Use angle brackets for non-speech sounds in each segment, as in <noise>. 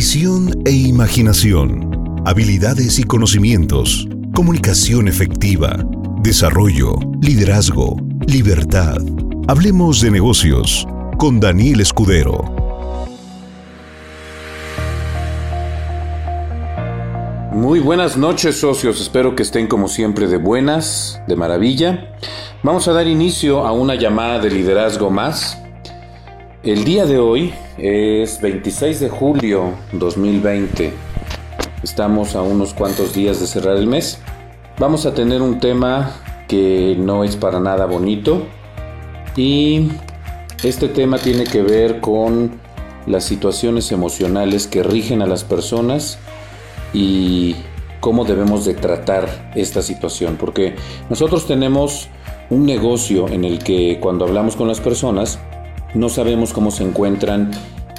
visión e imaginación, habilidades y conocimientos, comunicación efectiva, desarrollo, liderazgo, libertad. Hablemos de negocios con Daniel Escudero. Muy buenas noches socios, espero que estén como siempre de buenas, de maravilla. Vamos a dar inicio a una llamada de liderazgo más. El día de hoy es 26 de julio 2020. Estamos a unos cuantos días de cerrar el mes. Vamos a tener un tema que no es para nada bonito y este tema tiene que ver con las situaciones emocionales que rigen a las personas y cómo debemos de tratar esta situación, porque nosotros tenemos un negocio en el que cuando hablamos con las personas no sabemos cómo se encuentran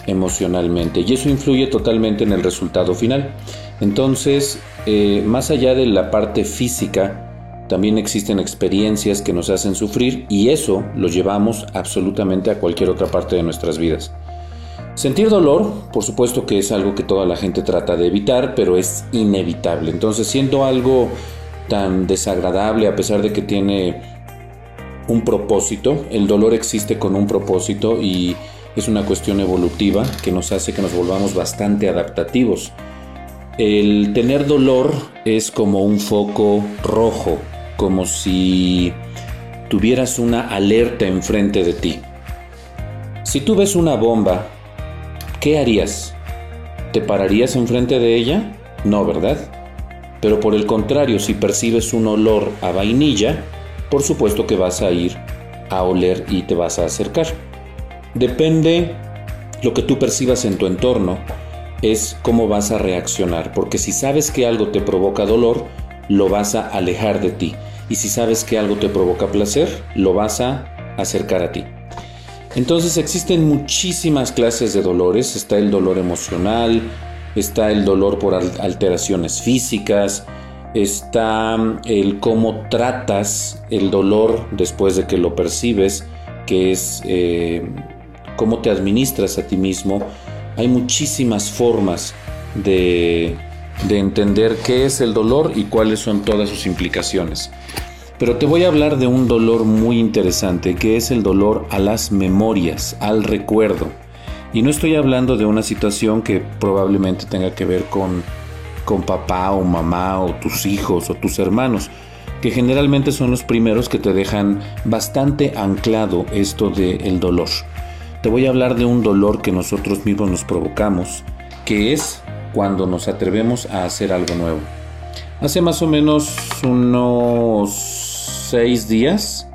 emocionalmente y eso influye totalmente en el resultado final. Entonces, eh, más allá de la parte física, también existen experiencias que nos hacen sufrir y eso lo llevamos absolutamente a cualquier otra parte de nuestras vidas. Sentir dolor, por supuesto que es algo que toda la gente trata de evitar, pero es inevitable. Entonces, siendo algo tan desagradable, a pesar de que tiene un propósito, el dolor existe con un propósito y es una cuestión evolutiva que nos hace que nos volvamos bastante adaptativos. El tener dolor es como un foco rojo, como si tuvieras una alerta enfrente de ti. Si tú ves una bomba ¿qué harías? ¿Te pararías enfrente de ella? No, ¿verdad? Pero por el contrario, si percibes un olor a vainilla, por supuesto que vas a ir a oler y te vas a acercar. Depende lo que tú percibas en tu entorno, es cómo vas a reaccionar, porque si sabes que algo te provoca dolor, lo vas a alejar de ti, y si sabes que algo te provoca placer, lo vas a acercar a ti. Entonces existen muchísimas clases de dolores. Está el dolor emocional, está el dolor por alteraciones físicas, está mm, el cómo tratas el dolor después de que lo percibes, que es eh, cómo te administras a ti mismo. Hay muchísimas formas de entender qué es el dolor y cuáles son todas sus implicaciones. Pero te voy a hablar de un dolor muy interesante, que es el dolor a las memorias, al recuerdo. Y no estoy hablando de una situación que probablemente tenga que ver con, con papá o mamá o tus hijos o tus hermanos, que generalmente son los primeros que te dejan bastante anclado esto del dolor. Te voy a hablar de un dolor que nosotros mismos nos provocamos, que es cuando nos atrevemos a hacer algo nuevo. Hace más o menos unos seis días,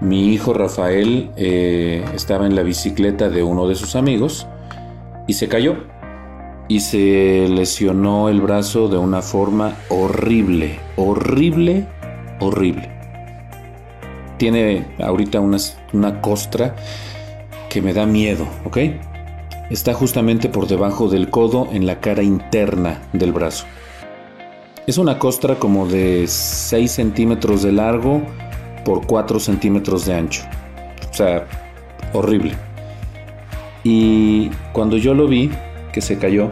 mi hijo Rafael eh, estaba en la bicicleta de uno de sus amigos y se cayó y se lesionó el brazo de una forma horrible, horrible, horrible. Tiene ahorita una, una costra que me da miedo, ¿ok? Está justamente por debajo del codo en la cara interna del brazo. Es una costra como de 6 centímetros de largo por 4 centímetros de ancho. O sea, horrible. Y cuando yo lo vi, que se cayó,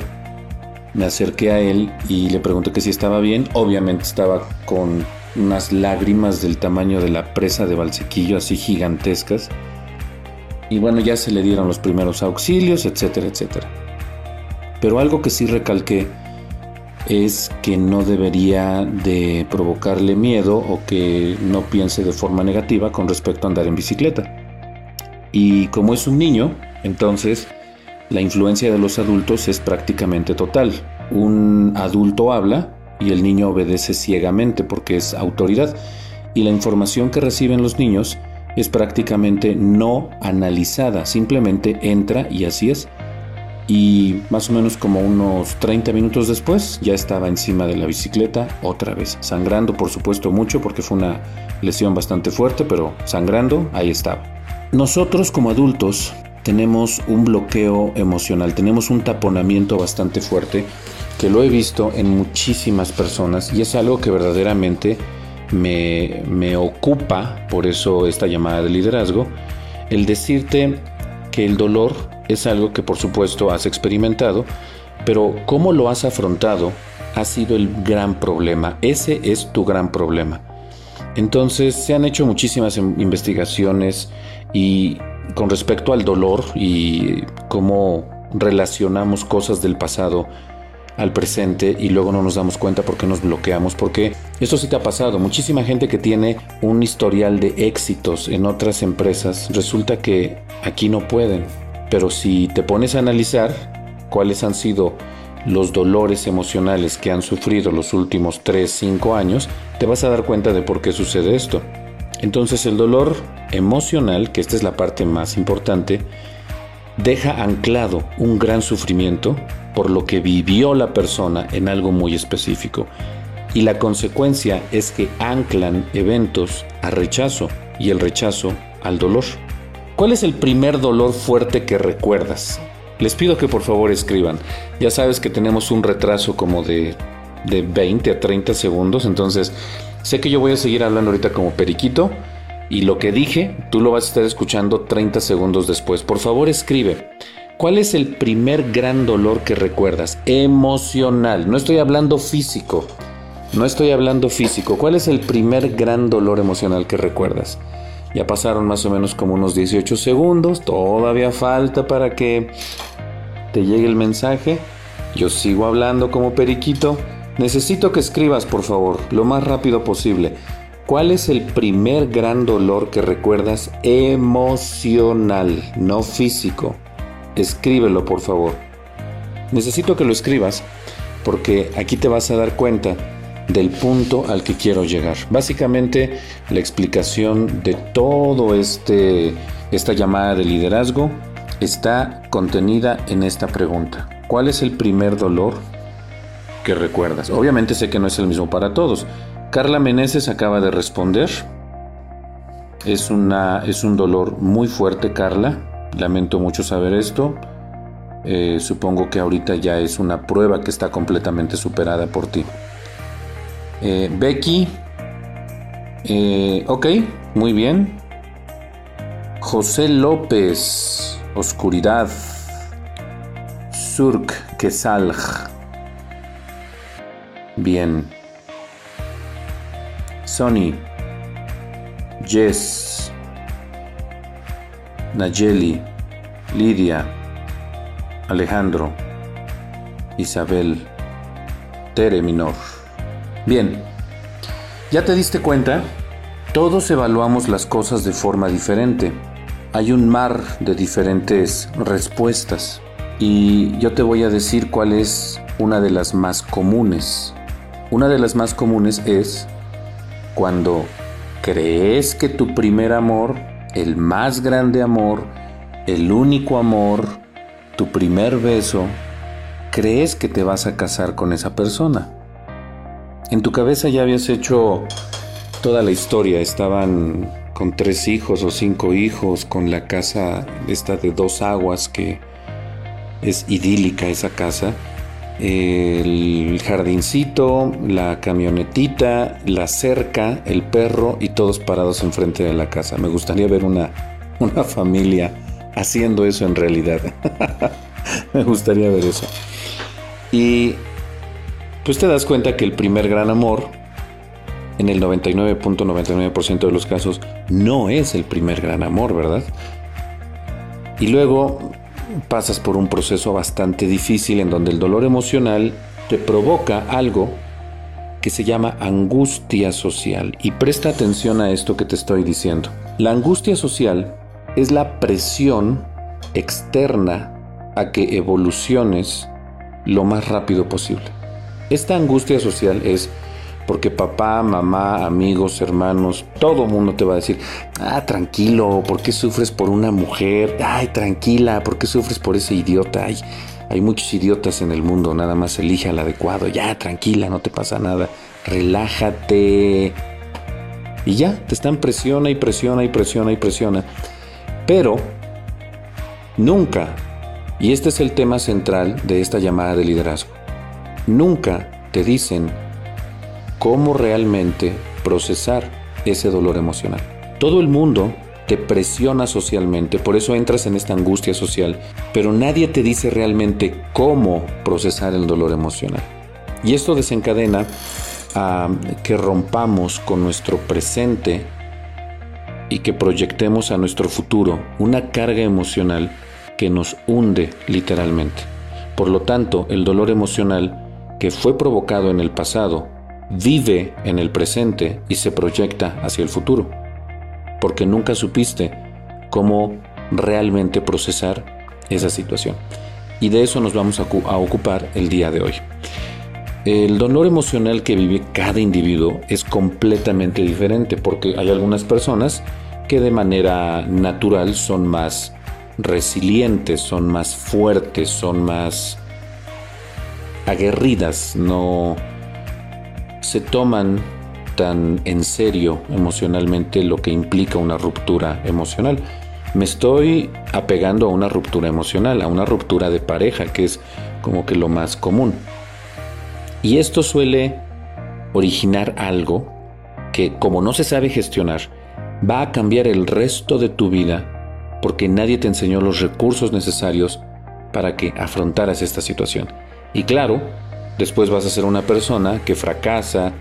me acerqué a él y le pregunté que si estaba bien. Obviamente estaba con unas lágrimas del tamaño de la presa de Valsequillo, así gigantescas. Y bueno, ya se le dieron los primeros auxilios, etcétera, etcétera. Pero algo que sí recalqué es que no debería de provocarle miedo o que no piense de forma negativa con respecto a andar en bicicleta. Y como es un niño, entonces la influencia de los adultos es prácticamente total. Un adulto habla y el niño obedece ciegamente porque es autoridad. Y la información que reciben los niños es prácticamente no analizada, simplemente entra y así es y más o menos como unos 30 minutos después ya estaba encima de la bicicleta otra vez, sangrando por supuesto mucho porque fue una lesión bastante fuerte, pero sangrando ahí estaba. Nosotros como adultos tenemos un bloqueo emocional, tenemos un taponamiento bastante fuerte que lo he visto en muchísimas personas y es algo que verdaderamente me, me ocupa, por eso esta llamada de liderazgo, el decirte que el dolor es algo que por supuesto has experimentado, Pero cómo lo has afrontado ha sido el gran problema. Ese es tu gran problema. Entonces se han hecho muchísimas investigaciones y con respecto al dolor y cómo relacionamos cosas del pasado al presente y luego no nos damos cuenta porque nos bloqueamos, porque eso sí te ha pasado. Muchísima gente que tiene un historial de éxitos en otras empresas, resulta que aquí no pueden. Pero si te pones a analizar cuáles han sido los dolores emocionales que han sufrido los últimos 3, 5 años, te vas a dar cuenta de por qué sucede esto. Entonces el dolor emocional, que esta es la parte más importante, deja anclado un gran sufrimiento por lo que vivió la persona en algo muy específico. Y la consecuencia es que anclan eventos a rechazo y el rechazo al dolor. ¿Cuál es el primer dolor fuerte que recuerdas? Les pido que por favor escriban. Ya sabes que tenemos un retraso como de, de 20 a 30 segundos, entonces sé que yo voy a seguir hablando ahorita como periquito y lo que dije tú lo vas a estar escuchando 30 segundos después. Por favor escribe. ¿Cuál es el primer gran dolor que recuerdas? Emocional. No estoy hablando físico. No estoy hablando físico. ¿Cuál es el primer gran dolor emocional que recuerdas? Ya pasaron más o menos como unos 18 segundos. Todavía falta para que te llegue el mensaje. Yo sigo hablando como periquito. Necesito que escribas, por favor, lo más rápido posible. ¿Cuál es el primer gran dolor que recuerdas emocional, no físico? Escríbelo, por favor. Necesito que lo escribas porque aquí te vas a dar cuenta del punto al que quiero llegar. Básicamente, la explicación de todo este esta llamada de liderazgo está contenida en esta pregunta. ¿Cuál es el primer dolor que recuerdas? Obviamente sé que no es el mismo para todos. Carla Meneses acaba de responder. Es, una, es un dolor muy fuerte, Carla. Lamento mucho saber esto. Eh, supongo que ahorita ya es una prueba que está completamente superada por ti. Eh, Becky. Eh, ok, muy bien. José López. Oscuridad. Surk Quesalj. Bien. Sonny, Jess, Nayeli, Lidia, Alejandro, Isabel, Tere Minor. Bien, ¿ya te diste cuenta? Todos evaluamos las cosas de forma diferente. Hay un mar de diferentes respuestas y yo te voy a decir cuál es una de las más comunes. Una de las más comunes es cuando crees que tu primer amor, el más grande amor, el único amor, tu primer beso, crees que te vas a casar con esa persona. En tu cabeza ya habías hecho toda la historia, estaban con tres hijos o cinco hijos, con la casa esta de dos aguas que es idílica esa casa el jardincito, la camionetita, la cerca, el perro y todos parados enfrente de la casa. Me gustaría ver una, una familia haciendo eso en realidad. <laughs> Me gustaría ver eso. Y pues te das cuenta que el primer gran amor, en el 99.99% de los casos, no es el primer gran amor, ¿verdad? Y luego pasas por un proceso bastante difícil en donde el dolor emocional te provoca algo que se llama angustia social. Y presta atención a esto que te estoy diciendo. La angustia social es la presión externa a que evoluciones lo más rápido posible. Esta angustia social es porque papá, mamá, amigos, hermanos, todo mundo te va a decir, ah, tranquilo, ¿por qué sufres por una mujer? Ay, tranquila, ¿por qué sufres por ese idiota? Ay, hay muchos idiotas en el mundo, nada más elige al adecuado, ya, tranquila, no te pasa nada, relájate. Y ya, te están presiona y presiona y presiona y presiona. Pero, nunca, y este es el tema central de esta llamada de liderazgo, nunca te dicen cómo realmente procesar ese dolor emocional. Todo el mundo te presiona socialmente, por eso entras en esta angustia social, pero nadie te dice realmente cómo procesar el dolor emocional. Y esto desencadena a que rompamos con nuestro presente y que proyectemos a nuestro futuro una carga emocional que nos hunde literalmente. Por lo tanto, el dolor emocional que fue provocado en el pasado vive en el presente y se proyecta hacia el futuro, porque nunca supiste cómo realmente procesar esa situación. Y de eso nos vamos a, ocupar el día de hoy. El dolor emocional que vive cada individuo es completamente diferente porque hay algunas personas que de manera natural son más resilientes, son más fuertes, son más aguerridas, no se toman tan en serio emocionalmente lo que implica una ruptura emocional. Me estoy apegando a una ruptura emocional, a una ruptura de pareja, que es como que lo más común. Y esto suele originar algo que como no se sabe gestionar, va a cambiar el resto de tu vida porque nadie te enseñó los recursos necesarios para que afrontaras esta situación. Y claro, después vas a ser una persona que fracasa,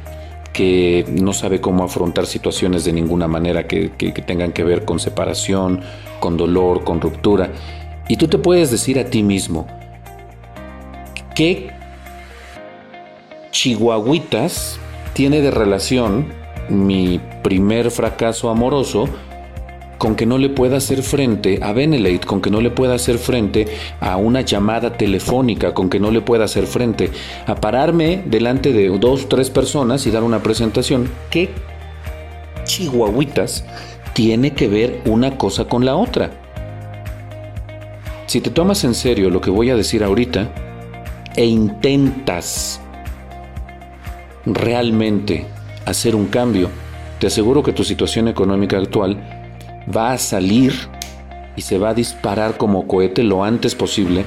que no sabe cómo afrontar situaciones de ninguna manera que, tengan que ver con separación, con dolor, con ruptura. Y tú te puedes decir a ti mismo, ¿qué chihuahuitas tiene de relación mi primer fracaso amoroso con que no le pueda hacer frente a Benelate, con que no le pueda hacer frente a una llamada telefónica, con que no le pueda hacer frente a pararme delante de dos, tres personas y dar una presentación. ¿Qué chihuahuitas tiene que ver una cosa con la otra? Si te tomas en serio lo que voy a decir ahorita e intentas realmente hacer un cambio, te aseguro que tu situación económica actual va a salir y se va a disparar como cohete lo antes posible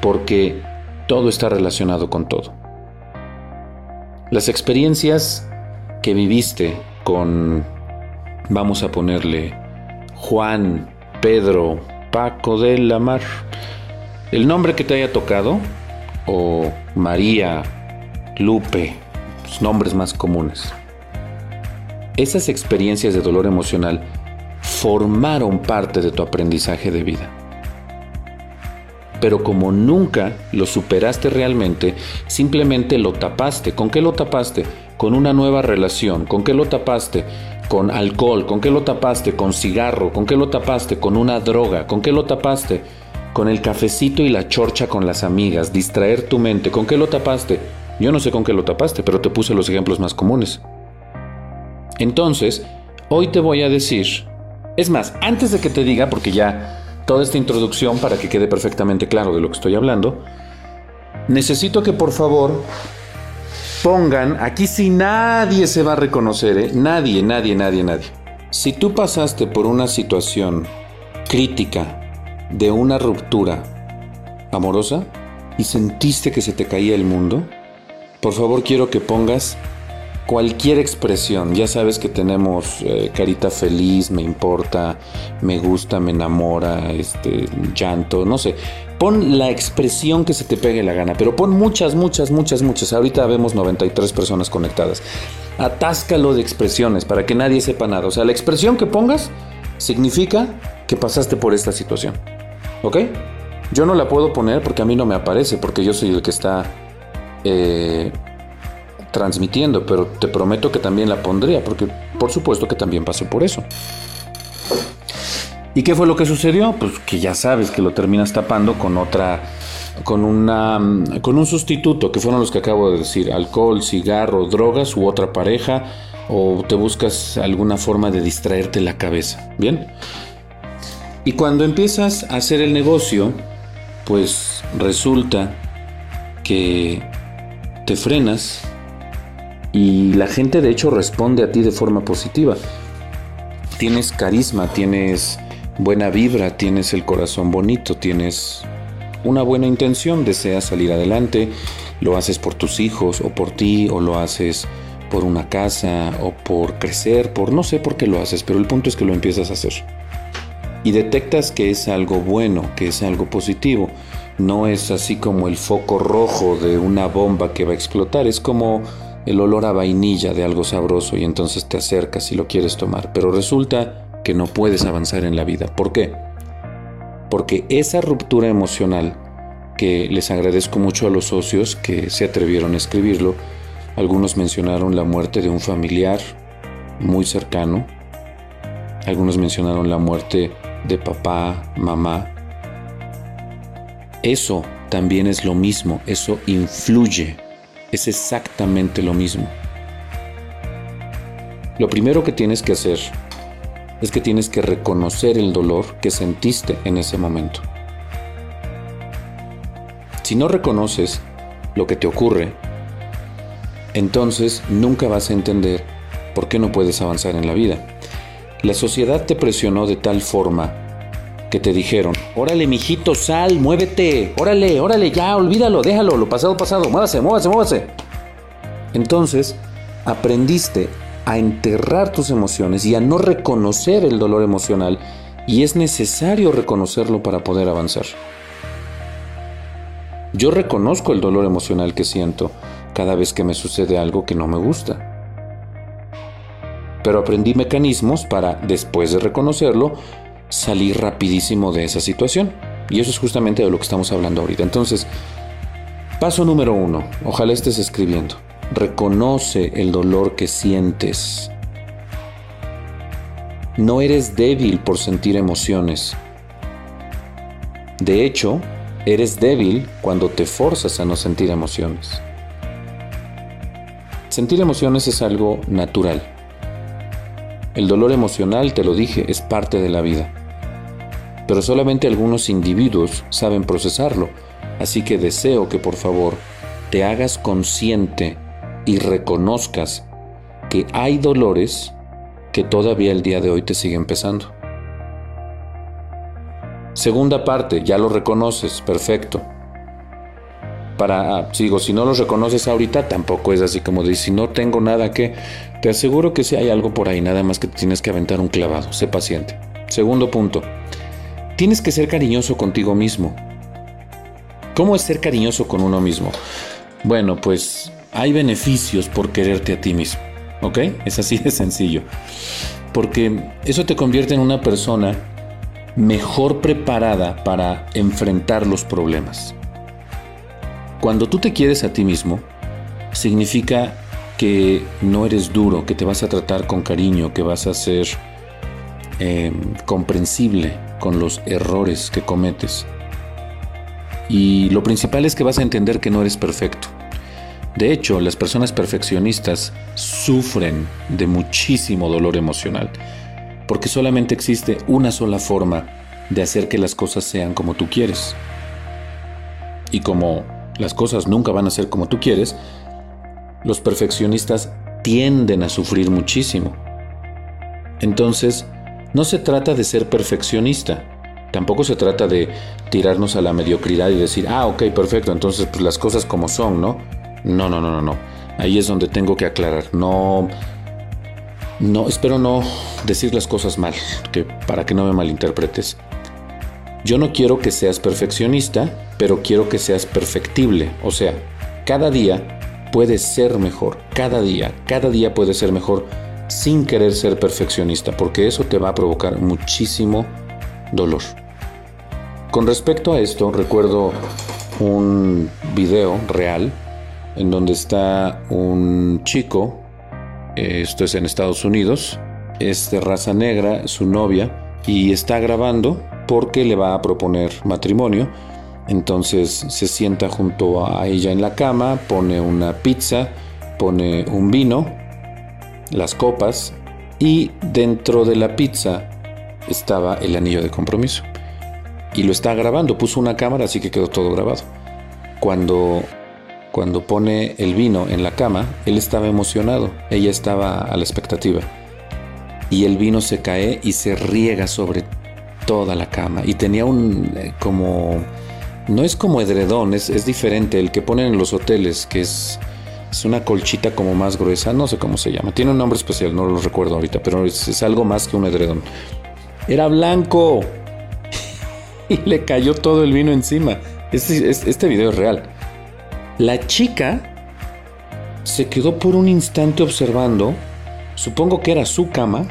porque todo está relacionado con todo. Las experiencias que viviste con, vamos a ponerle, Juan, Pedro, Paco de la Mar, el nombre que te haya tocado, o María, Lupe, nombres más comunes. Esas experiencias de dolor emocional formaron parte de tu aprendizaje de vida. Pero como nunca lo superaste realmente, simplemente lo tapaste. ¿Con qué lo tapaste? Con una nueva relación. ¿Con qué lo tapaste? Con alcohol. ¿Con qué lo tapaste? Con cigarro. ¿Con qué lo tapaste? Con una droga. ¿Con qué lo tapaste? Con el cafecito y la chorcha con las amigas. Distraer tu mente. ¿Con qué lo tapaste? Yo no sé con qué lo tapaste, pero te puse los ejemplos más comunes. Entonces, hoy te voy a decir, es más, antes de que te diga, porque ya toda esta introducción para que quede perfectamente claro de lo que estoy hablando, necesito que por favor pongan, aquí si nadie se va a reconocer, ¿eh? nadie, nadie, nadie, nadie. Si tú pasaste por una situación crítica de una ruptura amorosa y sentiste que se te caía el mundo, por favor quiero que pongas cualquier expresión. Ya sabes que tenemos eh, carita feliz, me importa, me gusta, me enamora, este, llanto, no sé. Pon la expresión que se te pegue la gana, pero pon muchas, muchas, muchas, muchas. Ahorita vemos 93 personas conectadas. Atáscalo de expresiones para que nadie sepa nada. O sea, la expresión que pongas significa que pasaste por esta situación. ¿Ok? Yo no la puedo poner porque a mí no me aparece, porque yo soy el que está eh, transmitiendo, pero te prometo que también la pondría, porque por supuesto que también pasé por eso. ¿Y qué fue lo que sucedió? Pues que ya sabes que lo terminas tapando con otra, con una, con un sustituto, que fueron los que acabo de decir, alcohol, cigarro, drogas u otra pareja, o te buscas alguna forma de distraerte la cabeza, ¿bien? Y cuando empiezas a hacer el negocio, pues resulta que te frenas y la gente de hecho responde a ti de forma positiva. Tienes carisma, tienes buena vibra, tienes el corazón bonito, tienes una buena intención, deseas salir adelante, lo haces por tus hijos o por ti o lo haces por una casa o por crecer, por no sé por qué lo haces, pero el punto es que lo empiezas a hacer. y detectas que es algo bueno, que es algo positivo. No es así como el foco rojo de una bomba que va a explotar, es como el olor a vainilla de algo sabroso y entonces te acercas y lo quieres tomar, pero resulta que no puedes avanzar en la vida. ¿Por qué? Porque esa ruptura emocional, que les agradezco mucho a los socios que se atrevieron a escribirlo, algunos mencionaron la muerte de un familiar muy cercano, algunos mencionaron la muerte de papá, mamá. Eso también es lo mismo, eso influye, es exactamente lo mismo. Lo primero que tienes que hacer es que tienes que reconocer el dolor que sentiste en ese momento. Si no reconoces lo que te ocurre, entonces nunca vas a entender por qué no puedes avanzar en la vida. La sociedad te presionó de tal forma que te dijeron, órale mijito, sal, muévete, órale, órale, ya, olvídalo, déjalo, lo pasado, pasado, muévase, muévase, muévase. Entonces, aprendiste a enterrar tus emociones y a no reconocer el dolor emocional y es necesario reconocerlo para poder avanzar. Yo reconozco el dolor emocional que siento cada vez que me sucede algo que no me gusta pero aprendí mecanismos para, después de reconocerlo, salir rapidísimo de esa situación. Y eso es justamente de lo que estamos hablando ahorita. Entonces, paso número uno, ojalá estés escribiendo. Reconoce el dolor que sientes. No eres débil por sentir emociones. De hecho, eres débil cuando te forzas a no sentir emociones. Sentir emociones es algo natural. El dolor emocional, te lo dije, es parte de la vida. Pero solamente algunos individuos saben procesarlo, así que deseo que por favor te hagas consciente y reconozcas que hay dolores que todavía el día de hoy te siguen pesando. Segunda parte, ya lo reconoces, perfecto. Para, ah, sigo, si no los reconoces ahorita, tampoco es así como de si no tengo nada que, te aseguro que si hay algo por ahí, nada más que tienes que aventar un clavado. Sé paciente. Segundo punto. Tienes que ser cariñoso contigo mismo. ¿Cómo es ser cariñoso con uno mismo? Bueno, pues hay beneficios por quererte a ti mismo. ¿Ok? Es así de sencillo. Porque eso te convierte en una persona mejor preparada para enfrentar los problemas. Cuando tú te quieres a ti mismo, significa que no eres duro, que te vas a tratar con cariño, que vas a ser em, comprensible con los errores que cometes. Y lo principal es que vas a entender que no eres perfecto. De hecho, las personas perfeccionistas sufren de muchísimo dolor emocional, porque solamente existe una sola forma de hacer que las cosas sean como tú quieres. Y como las cosas nunca van a ser como tú quieres, los perfeccionistas tienden a sufrir muchísimo. Entonces, no se trata de ser perfeccionista. Tampoco se trata de tirarnos a la mediocridad y decir, ah, ok, perfecto, entonces pues las cosas como son, ¿no? No, no, no, no, no. Ahí es donde tengo que aclarar. No, no, espero no decir las cosas mal, que, para que no me malinterpretes. Yo no quiero que seas perfeccionista, pero quiero que seas perfectible. O sea, cada día puede ser mejor, cada día, cada día puede ser mejor sin querer ser perfeccionista, porque eso te va a provocar muchísimo dolor. Con respecto a esto, recuerdo un video real en donde está un chico, esto es en Estados Unidos, es de raza negra, su novia, y está grabando porque le va a proponer matrimonio entonces se sienta junto a ella en la cama, pone una pizza, pone un vino, las copas y dentro de la pizza estaba el anillo de compromiso. Y lo está grabando, puso una cámara así que quedó todo grabado. Cuando cuando pone el vino en la cama, él estaba emocionado, ella estaba a la expectativa. Y el vino se cae y se riega sobre toda la cama. Y tenía un eh, como no es como edredón, es, diferente. El que ponen en los hoteles, que es, es, una colchita como más gruesa, no sé cómo se llama. Tiene un nombre especial, no lo recuerdo ahorita, pero es, algo más que un edredón. Era blanco. <laughs> y le cayó todo el vino encima. Este, este video es real. La chica se quedó por un instante observando, supongo que era su cama,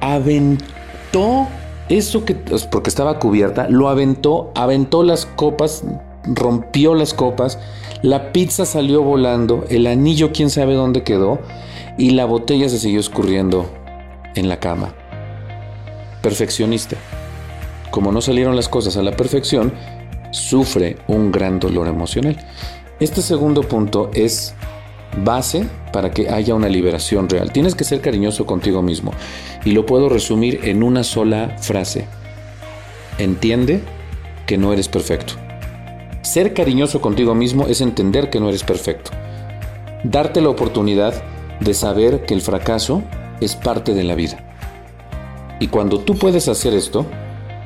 aventó eso que, porque estaba cubierta, lo aventó, aventó las copas, rompió las copas, la pizza salió volando, el anillo quién sabe dónde quedó y la botella se siguió escurriendo en la cama. Perfeccionista. Como no salieron las cosas a la perfección, sufre un gran dolor emocional. Este segundo punto es base para que haya una liberación real. Tienes que ser cariñoso contigo mismo. Y lo puedo resumir en una sola frase. Entiende que no eres perfecto. Ser cariñoso contigo mismo es entender que no eres perfecto. Darte la oportunidad de saber que el fracaso es parte de la vida. Y cuando tú puedes hacer esto,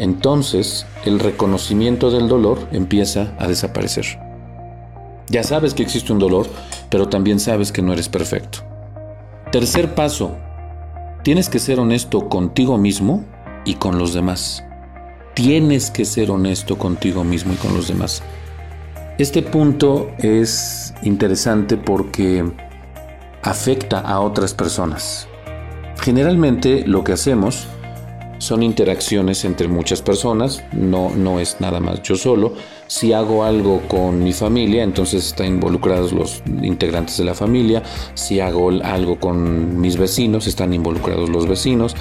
entonces el reconocimiento del dolor empieza a desaparecer. Ya sabes que existe un dolor, pero también sabes que no eres perfecto. Tercer paso, tienes que ser honesto contigo mismo y con los demás. Tienes que ser honesto contigo mismo y con los demás. Este punto es interesante porque afecta a otras personas. Generalmente lo que hacemos son interacciones entre muchas personas, no, no es nada más yo solo. Si hago algo con mi familia, entonces están involucrados los integrantes de la familia. Si hago algo con mis vecinos, están involucrados los vecinos.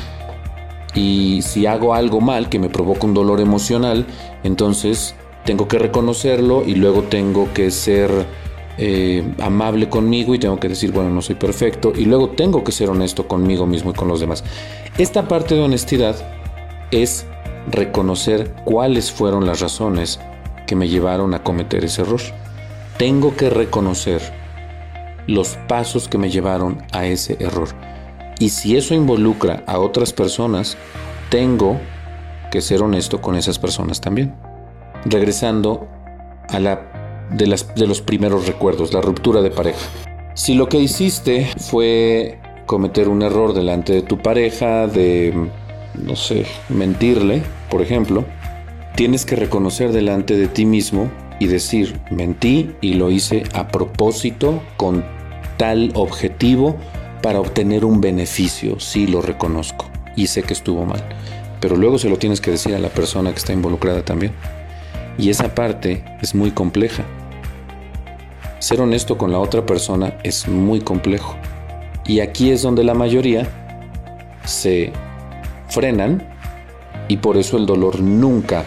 Y si hago algo mal que me provoca un dolor emocional, entonces tengo que reconocerlo y luego tengo que ser eh, amable conmigo y tengo que decir, bueno, no soy perfecto. Y luego tengo que ser honesto conmigo mismo y con los demás. Esta parte de honestidad es reconocer cuáles fueron las razones que me llevaron a cometer ese error. Tengo que reconocer los pasos que me llevaron a ese error. Y si eso involucra a otras personas, tengo que ser honesto con esas personas también. Regresando a la de, los primeros recuerdos, la ruptura de pareja. Si lo que hiciste fue cometer un error delante de tu pareja, de, no sé, mentirle, por ejemplo, tienes que reconocer delante de ti mismo y decir, mentí y lo hice a propósito con tal objetivo para obtener un beneficio, sí lo reconozco y sé que estuvo mal, pero luego se lo tienes que decir a la persona que está involucrada también. Y esa parte es muy compleja. Ser honesto con la otra persona es muy complejo. Y aquí es donde la mayoría se frenan y por eso el dolor nunca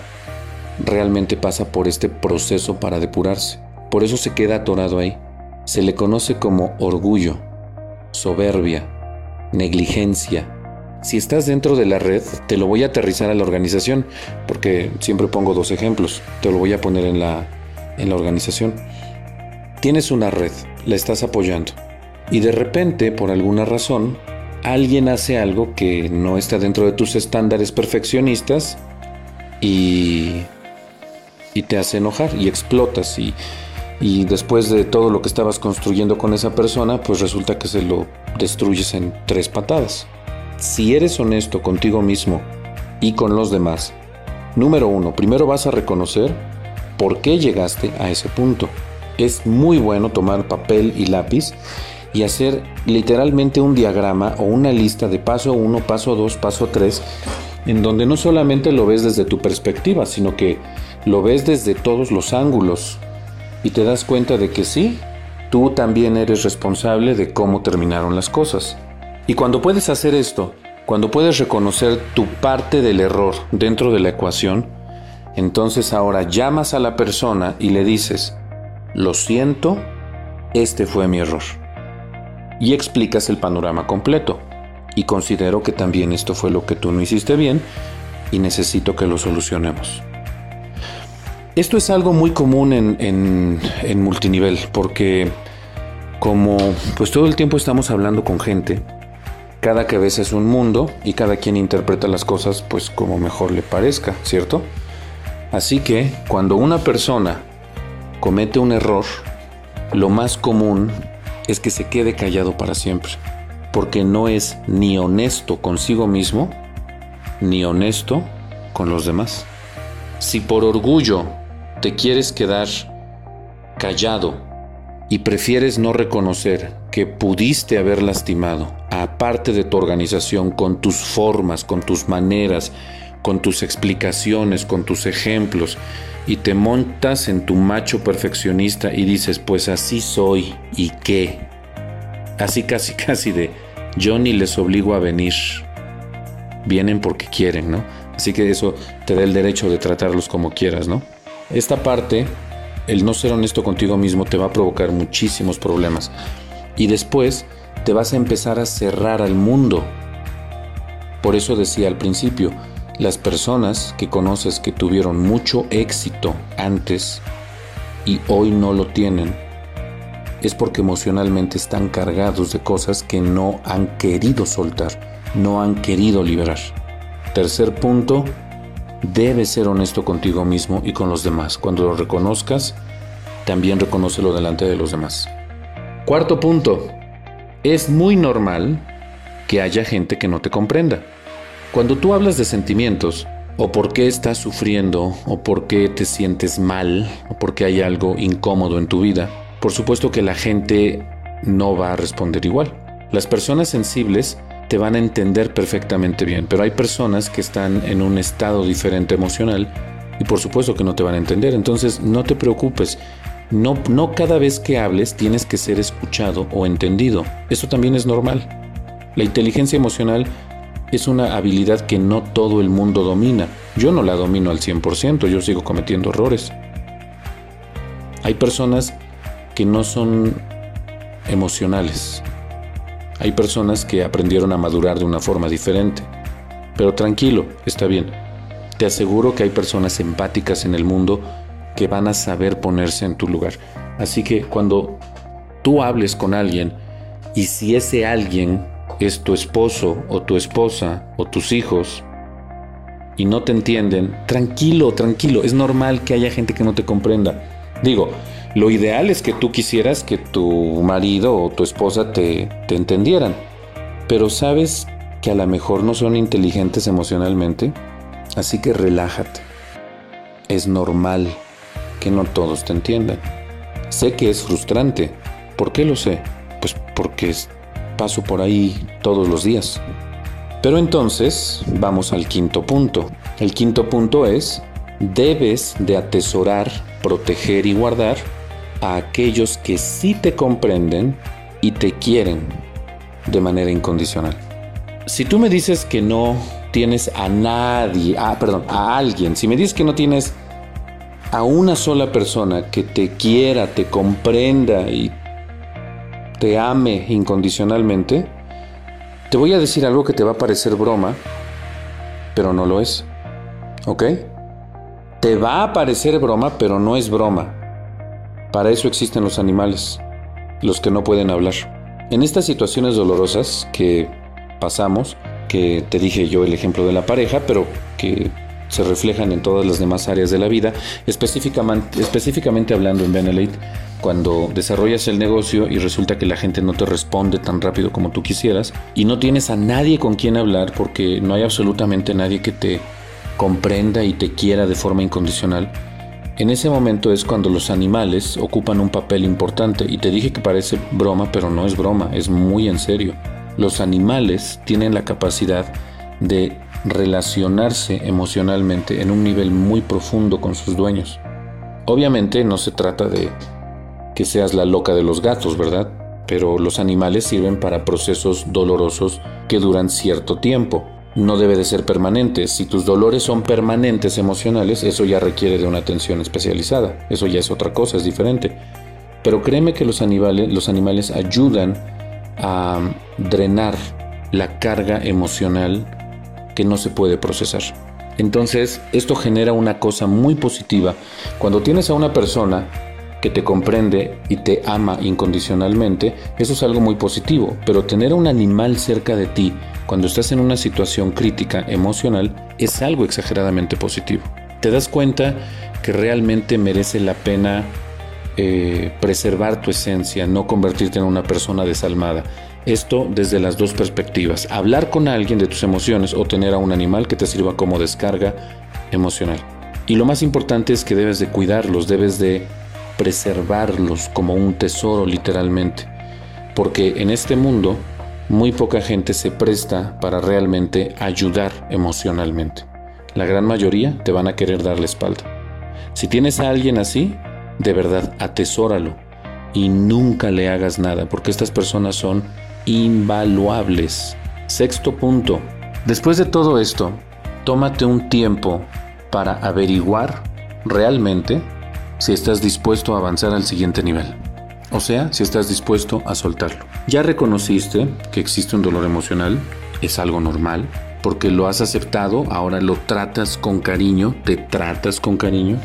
realmente pasa por este proceso para depurarse. Por eso se queda atorado ahí. Se le conoce como orgullo, soberbia, negligencia, si estás dentro de la red, te lo voy a aterrizar a la organización, porque siempre pongo dos ejemplos, te lo voy a poner en la, en la organización. Tienes una red, la estás apoyando, y de repente, por alguna razón, alguien hace algo que no está dentro de tus estándares perfeccionistas y, y te hace enojar y explotas y, y después de todo lo que estabas construyendo con esa persona, pues resulta que se lo destruyes en tres patadas si eres honesto contigo mismo y con los demás, número uno, primero vas a reconocer por qué llegaste a ese punto. Es muy bueno tomar papel y lápiz y hacer literalmente un diagrama o una lista de paso 1, paso 2, paso 3, en donde no solamente lo ves desde tu perspectiva, sino que lo ves desde todos los ángulos y te das cuenta de que sí, tú también eres responsable de cómo terminaron las cosas. Y cuando puedes hacer esto, cuando puedes reconocer tu parte del error dentro de la ecuación, entonces ahora llamas a la persona y le dices, lo siento, este fue mi error. Y explicas el panorama completo. Y considero que también esto fue lo que tú no hiciste bien y necesito que lo solucionemos. Esto es algo muy común en, multinivel porque como pues todo el tiempo estamos hablando con gente, cada cabeza es un mundo y cada quien interpreta las cosas pues como mejor le parezca, ¿cierto? Así que cuando una persona comete un error, lo más común es que se quede callado para siempre, porque no es ni honesto consigo mismo ni honesto con los demás. Si por orgullo te quieres quedar callado y prefieres no reconocer que pudiste haber lastimado a parte de tu organización con tus formas, con tus maneras, con tus explicaciones, con tus ejemplos, y te montas en tu macho perfeccionista y dices, pues así soy, ¿y qué? Así casi <laughs> casi de, yo ni les obligo a venir, vienen porque quieren, ¿no? Así que eso te da el derecho de tratarlos como quieras, ¿no? Esta parte, el no ser honesto contigo mismo te va a provocar muchísimos problemas. Y después te vas a empezar a cerrar al mundo. Por eso decía al principio, las personas que conoces que tuvieron mucho éxito antes y hoy no lo tienen, es porque emocionalmente están cargados de cosas que no han querido soltar, no han querido liberar. Tercer punto, debes ser honesto contigo mismo y con los demás. Cuando lo reconozcas, también reconócelo delante de los demás. Cuarto punto, es muy normal que haya gente que no te comprenda. Cuando tú hablas de sentimientos, o por qué estás sufriendo, o por qué te sientes mal, o por qué hay algo incómodo en tu vida, por supuesto que la gente no va a responder igual. Las personas sensibles te van a entender perfectamente bien, pero hay personas que están en un estado diferente emocional y por supuesto que no te van a entender. Entonces no te preocupes, no, no cada vez que hables tienes que ser escuchado o entendido. Eso también es normal. La inteligencia emocional es una habilidad que no todo el mundo domina. Yo no la domino al 100%, yo sigo cometiendo errores. Hay personas que no son emocionales. Hay personas que aprendieron a madurar de una forma diferente. Pero tranquilo, está bien. Te aseguro que hay personas empáticas en el mundo que van a saber ponerse en tu lugar. Así que cuando tú hables con alguien y si ese alguien es tu esposo o tu esposa o tus hijos y no te entienden, tranquilo, tranquilo, es normal que haya gente que no te comprenda. Digo, lo ideal es que tú quisieras que tu marido o tu esposa te, te entendieran, pero sabes que a lo mejor no son inteligentes emocionalmente, así que relájate. Es normal que no todos te entiendan. Sé que es frustrante. ¿Por qué lo sé? Pues porque paso por ahí todos los días. Pero entonces vamos al quinto punto. El quinto punto es, debes de atesorar, proteger y guardar a aquellos que sí te comprenden y te quieren de manera incondicional. Si tú me dices que no tienes a nadie, ah, perdón, a alguien, si me dices que no tienes a una sola persona que te quiera, te comprenda y te ame incondicionalmente, te voy a decir algo que te va a parecer broma, pero no lo es. ¿Ok? Te va a parecer broma, pero no es broma. Para eso existen los animales, los que no pueden hablar. En estas situaciones dolorosas que pasamos, que te dije yo el ejemplo de la pareja, pero que se reflejan en todas las demás áreas de la vida, específicamente, hablando en Benelete, cuando desarrollas el negocio y resulta que la gente no te responde tan rápido como tú quisieras y no tienes a nadie con quien hablar porque no hay absolutamente nadie que te comprenda y te quiera de forma incondicional, en ese momento es cuando los animales ocupan un papel importante y te dije que parece broma, pero no es broma, es muy en serio. Los animales tienen la capacidad de relacionarse emocionalmente en un nivel muy profundo con sus dueños. Obviamente no se trata de que seas la loca de los gatos, ¿verdad? Pero los animales sirven para procesos dolorosos que duran cierto tiempo. No debe de ser permanente. Si tus dolores son permanentes emocionales, eso ya requiere de una atención especializada. Eso ya es otra cosa, es diferente. Pero créeme que los animales, los animales ayudan a drenar la carga emocional que no se puede procesar. Entonces, esto genera una cosa muy positiva. Cuando tienes a una persona que te comprende y te ama incondicionalmente, eso es algo muy positivo, pero tener a un animal cerca de ti cuando estás en una situación crítica emocional es algo exageradamente positivo. Te das cuenta que realmente merece la pena eh, preservar tu esencia, no convertirte en una persona desalmada. Esto desde las dos perspectivas. Hablar con alguien de tus emociones o tener a un animal que te sirva como descarga emocional. Y lo más importante es que debes de cuidarlos, debes de preservarlos como un tesoro literalmente. Porque en este mundo muy poca gente se presta para realmente ayudar emocionalmente. La gran mayoría te van a querer dar la espalda. Si tienes a alguien así, de verdad atesóralo y nunca le hagas nada, porque estas personas son invaluables. Sexto punto. Después de todo esto, tómate un tiempo para averiguar realmente si estás dispuesto a avanzar al siguiente nivel. O sea, si estás dispuesto a soltarlo. Ya reconociste que existe un dolor emocional, es algo normal, porque lo has aceptado, ahora lo tratas con cariño, te tratas con cariño,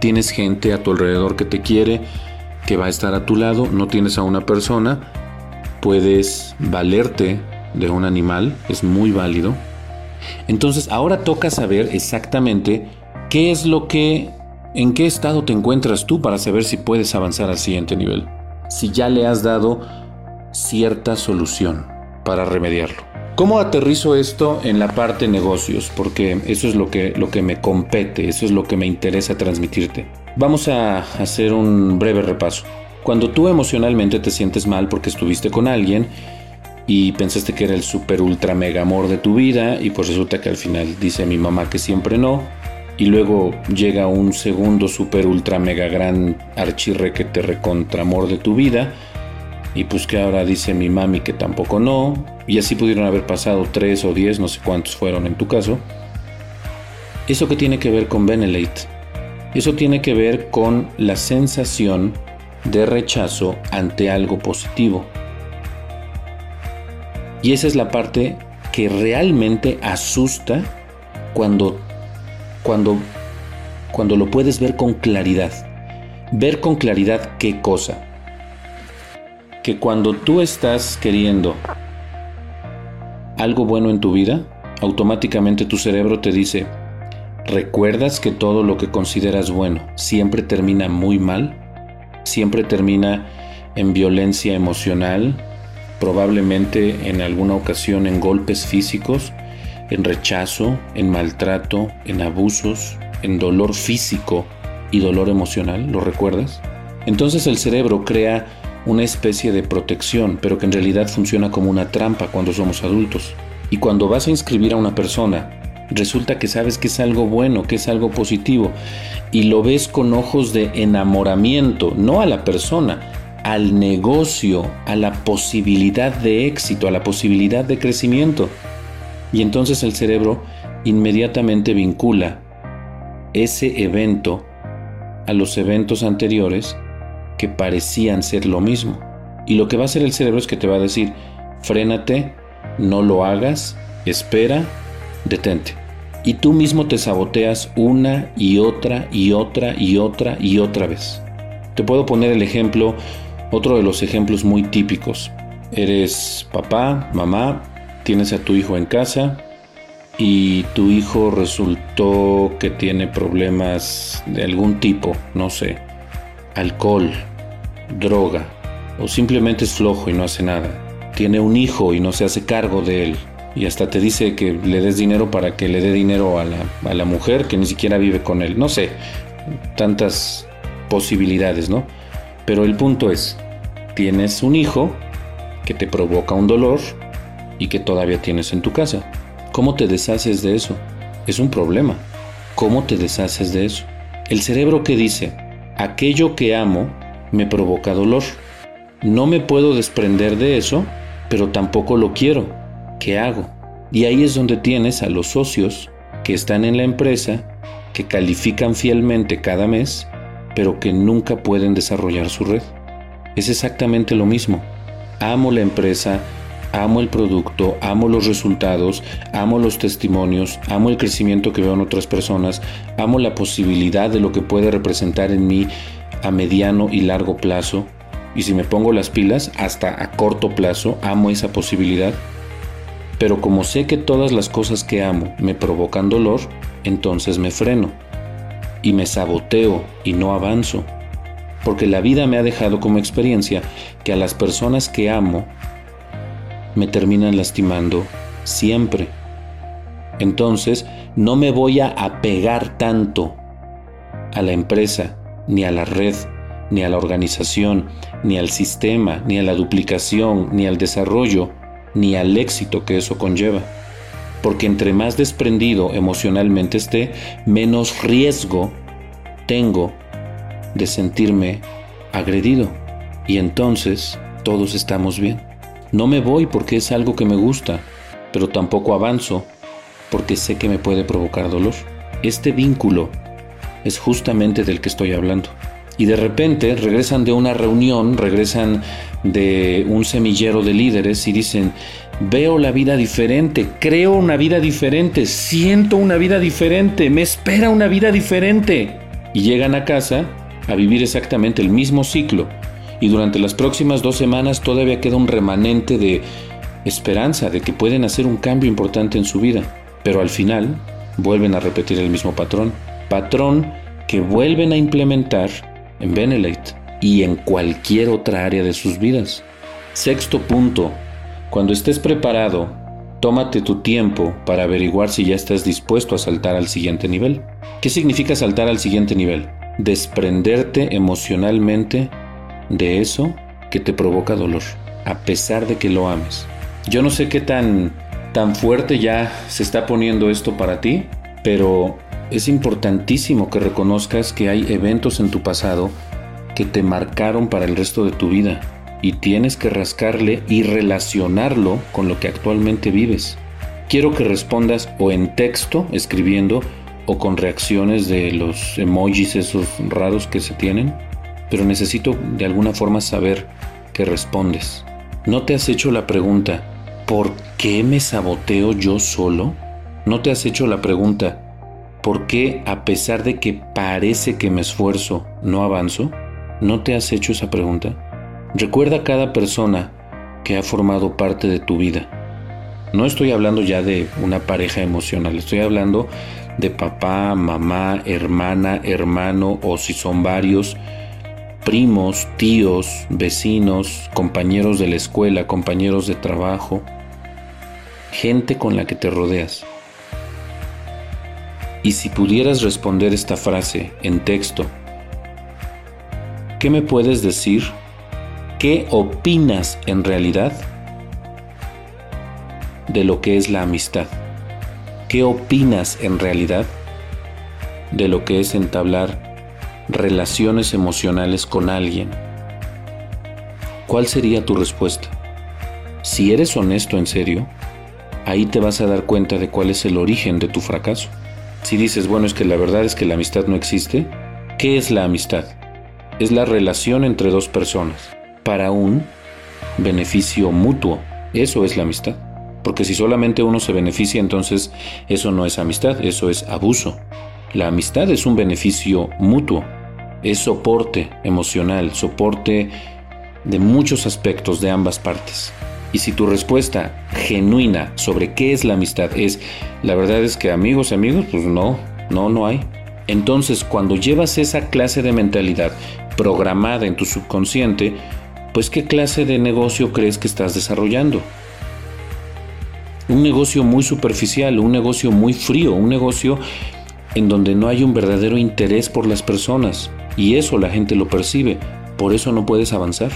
tienes gente a tu alrededor que te quiere, que va a estar a tu lado, no tienes a una persona, puedes valerte de un animal, es muy válido. Entonces ahora toca saber exactamente qué es lo que, en qué estado te encuentras tú para saber si puedes avanzar al siguiente nivel. Si ya le has dado cierta solución para remediarlo. ¿Cómo aterrizo esto en la parte negocios? Porque eso es lo que, lo que me compete, eso es lo que me interesa transmitirte. Vamos a hacer un breve repaso. Cuando tú emocionalmente te sientes mal porque estuviste con alguien y pensaste que era el super ultra mega amor de tu vida y pues resulta que al final dice mi mamá que siempre no y luego llega un segundo super ultra mega gran archirre que te recontra amor de tu vida y pues que ahora dice mi mami que tampoco no, y así pudieron haber pasado tres o diez, no sé cuántos fueron en tu caso. ¿Eso que tiene que ver con Benelate? Eso tiene que ver con la sensación de rechazo ante algo positivo. Y esa es la parte que realmente asusta cuando, cuando, cuando lo puedes ver con claridad. Ver con claridad qué cosa que cuando tú estás queriendo algo bueno en tu vida, automáticamente tu cerebro te dice, ¿recuerdas que todo lo que consideras bueno siempre termina muy mal? Siempre termina en violencia emocional, probablemente en alguna ocasión en golpes físicos, en rechazo, en maltrato, en abusos, en dolor físico y dolor emocional, ¿lo recuerdas? Entonces el cerebro crea una especie de protección, pero que en realidad funciona como una trampa cuando somos adultos. Y cuando vas a inscribir a una persona, resulta que sabes que es algo bueno, que es algo positivo, y lo ves con ojos de enamoramiento, no a la persona, al negocio, a la posibilidad de éxito, a la posibilidad de crecimiento. Y entonces el cerebro inmediatamente vincula ese evento a los eventos anteriores que parecían ser lo mismo. Y lo que va a hacer el cerebro es que te va a decir, frénate, no lo hagas, espera, detente. Y tú mismo te saboteas una y otra y otra y otra y otra vez. Te puedo poner el ejemplo, otro de los ejemplos muy típicos. Eres papá, mamá, tienes a tu hijo en casa y tu hijo resultó que tiene problemas de algún tipo, no sé, alcohol, droga, o simplemente es flojo y no hace nada. Tiene un hijo y no se hace cargo de él. Y hasta te dice que le des dinero para que le dé dinero a la, mujer que ni siquiera vive con él. No sé, tantas posibilidades, ¿no? Pero el punto es, tienes un hijo que te provoca un dolor y que todavía tienes en tu casa. ¿Cómo te deshaces de eso? Es un problema. ¿Cómo te deshaces de eso? El cerebro que dice, aquello que amo me provoca dolor. No me puedo desprender de eso, pero tampoco lo quiero. ¿Qué hago? Y ahí es donde tienes a los socios que están en la empresa, que califican fielmente cada mes, pero que nunca pueden desarrollar su red. Es exactamente lo mismo. Amo la empresa, amo el producto, amo los resultados, amo los testimonios, amo el crecimiento que veo en otras personas, amo la posibilidad de lo que puede representar en mí a mediano y largo plazo, y si me pongo las pilas, hasta a corto plazo, amo esa posibilidad. Pero como sé que todas las cosas que amo me provocan dolor, entonces me freno y me saboteo y no avanzo. Porque la vida me ha dejado como experiencia que a las personas que amo me terminan lastimando siempre. Entonces, no me voy a apegar tanto a la empresa, ni a la red, ni a la organización, ni al sistema, ni a la duplicación, ni al desarrollo, ni al éxito que eso conlleva. Porque entre más desprendido emocionalmente esté, menos riesgo tengo de sentirme agredido. Y entonces todos estamos bien. No me voy porque es algo que me gusta, pero tampoco avanzo porque sé que me puede provocar dolor. Este vínculo es justamente del que estoy hablando. Y de repente regresan de una reunión, regresan de un semillero de líderes y dicen, veo la vida diferente, creo una vida diferente, siento una vida diferente, me espera una vida diferente. Y llegan a casa a vivir exactamente el mismo ciclo. Y durante las próximas dos semanas todavía queda un remanente de esperanza de que pueden hacer un cambio importante en su vida. Pero al final vuelven a repetir el mismo patrón. Patrón que vuelven a implementar en Benelete y en cualquier otra área de sus vidas. Sexto punto. Cuando estés preparado, tómate tu tiempo para averiguar si ya estás dispuesto a saltar al siguiente nivel. ¿Qué significa saltar al siguiente nivel? desprenderte emocionalmente de eso que te provoca dolor, a pesar de que lo ames. Yo no sé qué tan, tan fuerte ya se está poniendo esto para ti, pero es importantísimo que reconozcas que hay eventos en tu pasado que te marcaron para el resto de tu vida y tienes que rascarle y relacionarlo con lo que actualmente vives. Quiero que respondas o en texto, escribiendo, o con reacciones de los emojis esos raros que se tienen, pero necesito de alguna forma saber qué respondes. ¿No te has hecho la pregunta, ¿por qué me saboteo yo solo? ¿No te has hecho la pregunta, ¿por qué a pesar de que parece que me esfuerzo, no avanzo? ¿No te has hecho esa pregunta? Recuerda a cada persona que ha formado parte de tu vida. No estoy hablando ya de una pareja emocional, estoy hablando de papá, mamá, hermana, hermano o si son varios, primos, tíos, vecinos, compañeros de la escuela, compañeros de trabajo, gente con la que te rodeas. Y si pudieras responder esta frase en texto, ¿qué me puedes decir? ¿Qué opinas en realidad de lo que es la amistad? ¿Qué opinas en realidad de lo que es entablar relaciones emocionales con alguien? ¿Cuál sería tu respuesta? Si eres honesto en serio, ahí te vas a dar cuenta de cuál es el origen de tu fracaso. Si dices, bueno, es que la verdad es que la amistad no existe, ¿qué es la amistad? Es la relación entre dos personas para un beneficio mutuo. Eso es la amistad. Porque si solamente uno se beneficia, entonces eso no es amistad, eso es abuso. La amistad es un beneficio mutuo, es soporte emocional, soporte de muchos aspectos de ambas partes. Y si tu respuesta genuina sobre qué es la amistad es, la verdad es que amigos, amigos, pues no, no, no hay. Entonces, cuando llevas esa clase de mentalidad programada en tu subconsciente, pues qué clase de negocio crees que estás desarrollando? un negocio muy superficial, un negocio muy frío, un negocio en donde no hay un verdadero interés por las personas. Y eso la gente lo percibe. Por eso no puedes avanzar.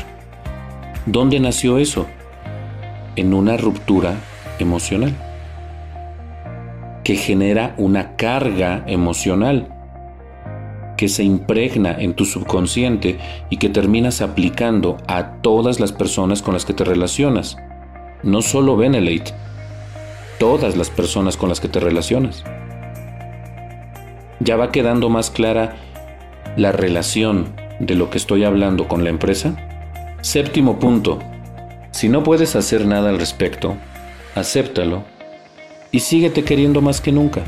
¿Dónde nació eso? En una ruptura emocional que genera una carga emocional que se impregna en tu subconsciente y que terminas aplicando a todas las personas con las que te relacionas. No solo Benelate, todas las personas con las que te relacionas. ¿Ya va quedando más clara la relación de lo que estoy hablando con la empresa? Séptimo punto. Si no puedes hacer nada al respecto, acéptalo y síguete queriendo más que nunca.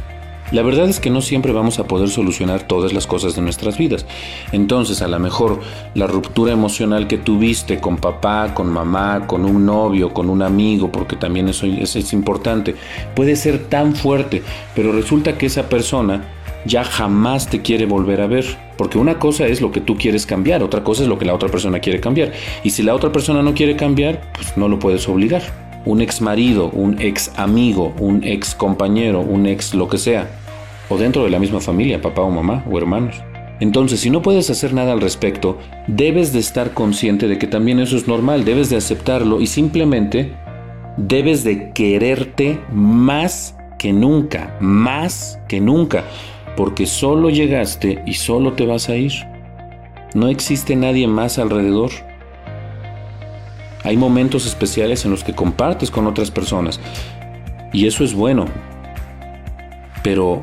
La verdad es que no siempre vamos a poder solucionar todas las cosas de nuestras vidas. Entonces, a lo mejor la ruptura emocional que tuviste con papá, con mamá, con un novio, con un amigo, porque también eso, es importante, puede ser tan fuerte, pero resulta que esa persona ya jamás te quiere volver a ver. Porque una cosa es lo que tú quieres cambiar, otra cosa es lo que la otra persona quiere cambiar. Y si la otra persona no quiere cambiar, pues no lo puedes obligar. un ex marido, un ex amigo, un ex compañero, un ex lo que sea, o dentro de la misma familia, papá o mamá o hermanos. Entonces, si no puedes hacer nada al respecto, debes de estar consciente de que también eso es normal, debes de aceptarlo y simplemente debes de quererte más que nunca, más que nunca, porque solo llegaste y solo te vas a ir. No existe nadie más alrededor. Hay momentos especiales en los que compartes con otras personas y eso es bueno. Pero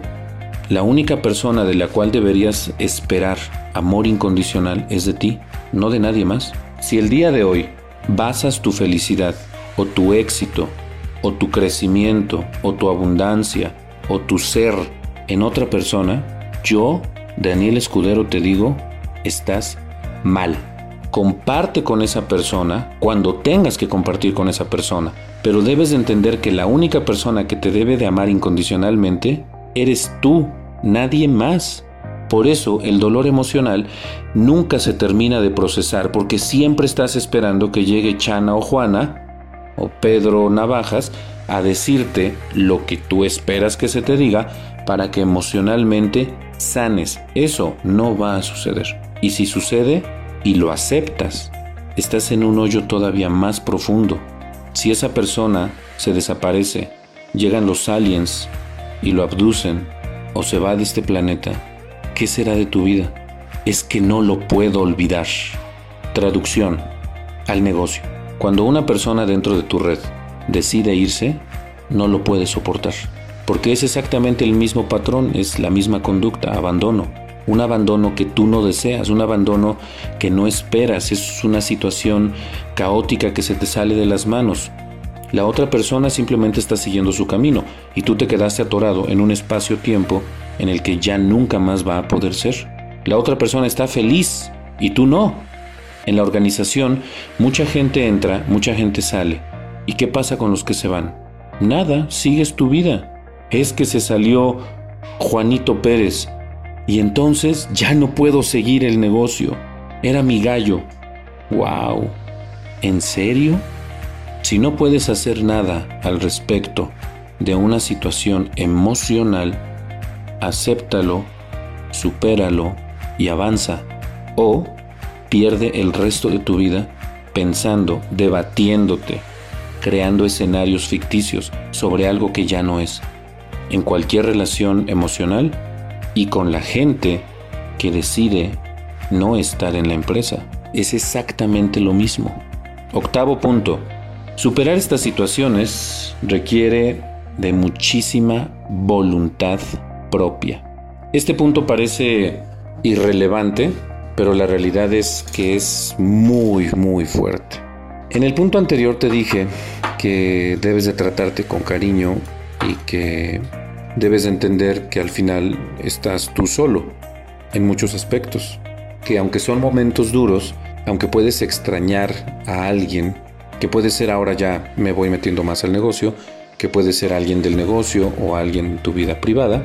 la única persona de la cual deberías esperar amor incondicional es de ti, no de nadie más. Si el día de hoy basas tu felicidad o tu éxito o tu crecimiento o tu abundancia o tu ser en otra persona, yo, Daniel Escudero, te digo, estás mal comparte con esa persona cuando tengas que compartir con esa persona, pero debes de entender que la única persona que te debe de amar incondicionalmente eres tú, nadie más. Por eso el dolor emocional nunca se termina de procesar porque siempre estás esperando que llegue Chana o Juana o Pedro Navajas a decirte lo que tú esperas que se te diga para que emocionalmente sanes. Eso no va a suceder. Y si sucede, y lo aceptas, estás en un hoyo todavía más profundo. Si esa persona se desaparece, llegan los aliens y lo abducen o se va de este planeta, ¿qué será de tu vida? Es que no lo puedo olvidar. Traducción al negocio. Cuando una persona dentro de tu red decide irse, no lo puedes soportar. Porque es exactamente el mismo patrón, es la misma conducta, abandono un abandono que tú no deseas, un abandono que no esperas, es una situación caótica que se te sale de las manos. La otra persona simplemente está siguiendo su camino y tú te quedaste atorado en un espacio-tiempo en el que ya nunca más va a poder ser. La otra persona está feliz y tú no. En la organización mucha gente entra, mucha gente sale. ¿Y qué pasa con los que se van? Nada, sigues tu vida. Es que se salió Juanito Pérez, y entonces ya no puedo seguir el negocio. Era mi gallo. ¡Wow! ¿En serio? Si no puedes hacer nada al respecto de una situación emocional, acéptalo, supéralo y avanza. O pierde el resto de tu vida pensando, debatiéndote, creando escenarios ficticios sobre algo que ya no es. En cualquier relación emocional, y con la gente que decide no estar en la empresa. Es exactamente lo mismo. Octavo punto. Superar estas situaciones requiere de muchísima voluntad propia. Este punto parece irrelevante, pero la realidad es que es muy, muy fuerte. En el punto anterior te dije que debes de tratarte con cariño y que debes entender que al final estás tú solo en muchos aspectos, que aunque son momentos duros, aunque puedes extrañar a alguien, que puede ser ahora ya me voy metiendo más al negocio, que puede ser alguien del negocio o alguien en tu vida privada,